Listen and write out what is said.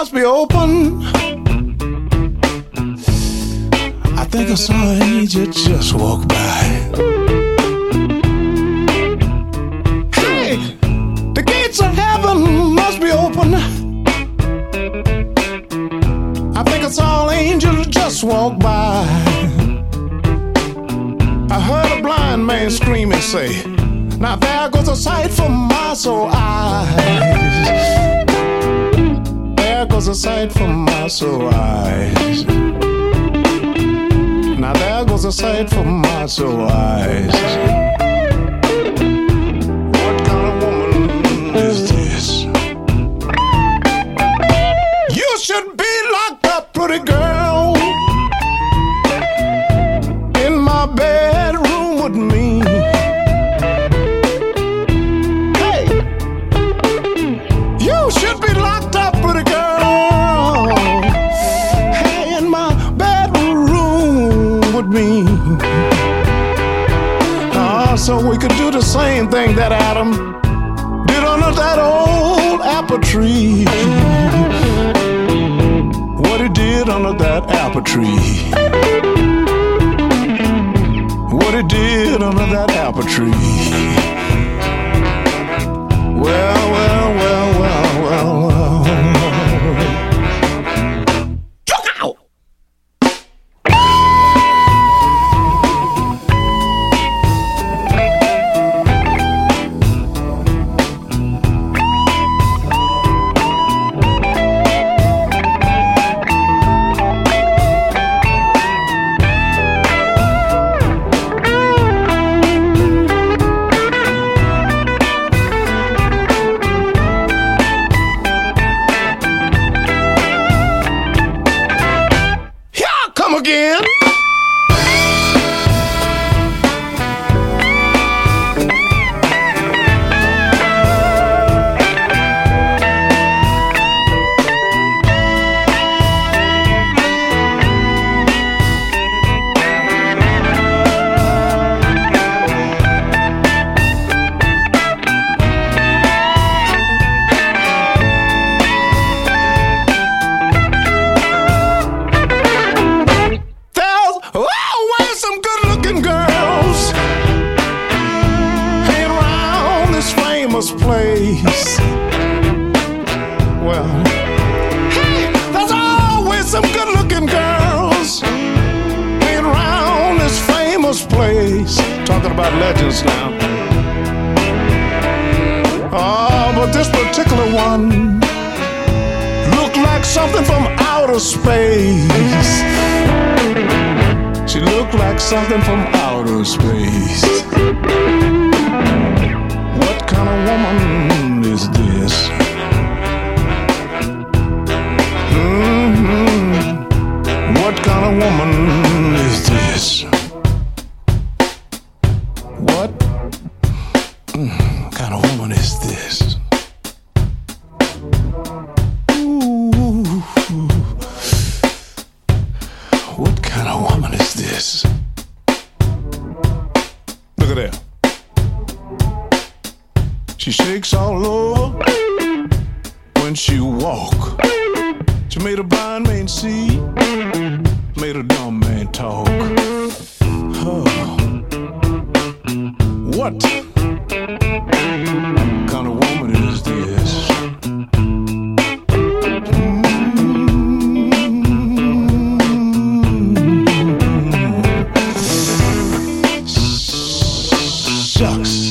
must be open. I think I saw an angel just walk by. Hey, the gates of heaven must be open. I think I saw an angel just walk by. I heard a blind man scream and say, Now there goes a sight for my soul eyes. A sight for my soul eyes. Now there goes a sight for my soul eyes. What kind of woman is this? You should be locked up, pretty girl, in my bedroom with me. Hey, you should be locked up, Ah, we could do the same thing that Adam did under that old apple tree what he did under that apple tree. What he did under that apple tree. Well, place. Well, hey, there's always some good looking girls hanging around this famous place. Talking about legends now. Oh, but this particular one looked like something from outer space. She looked like something from outer space. Woman is this? hmm What kind of woman is this? What mm, kind of woman is this? Ooh. What kind of woman is this? Look at that. She shakes all over when she walk. She made a blind man see, made a dumb man talk. Huh. What kind of woman is this? Mm-hmm. Sucks.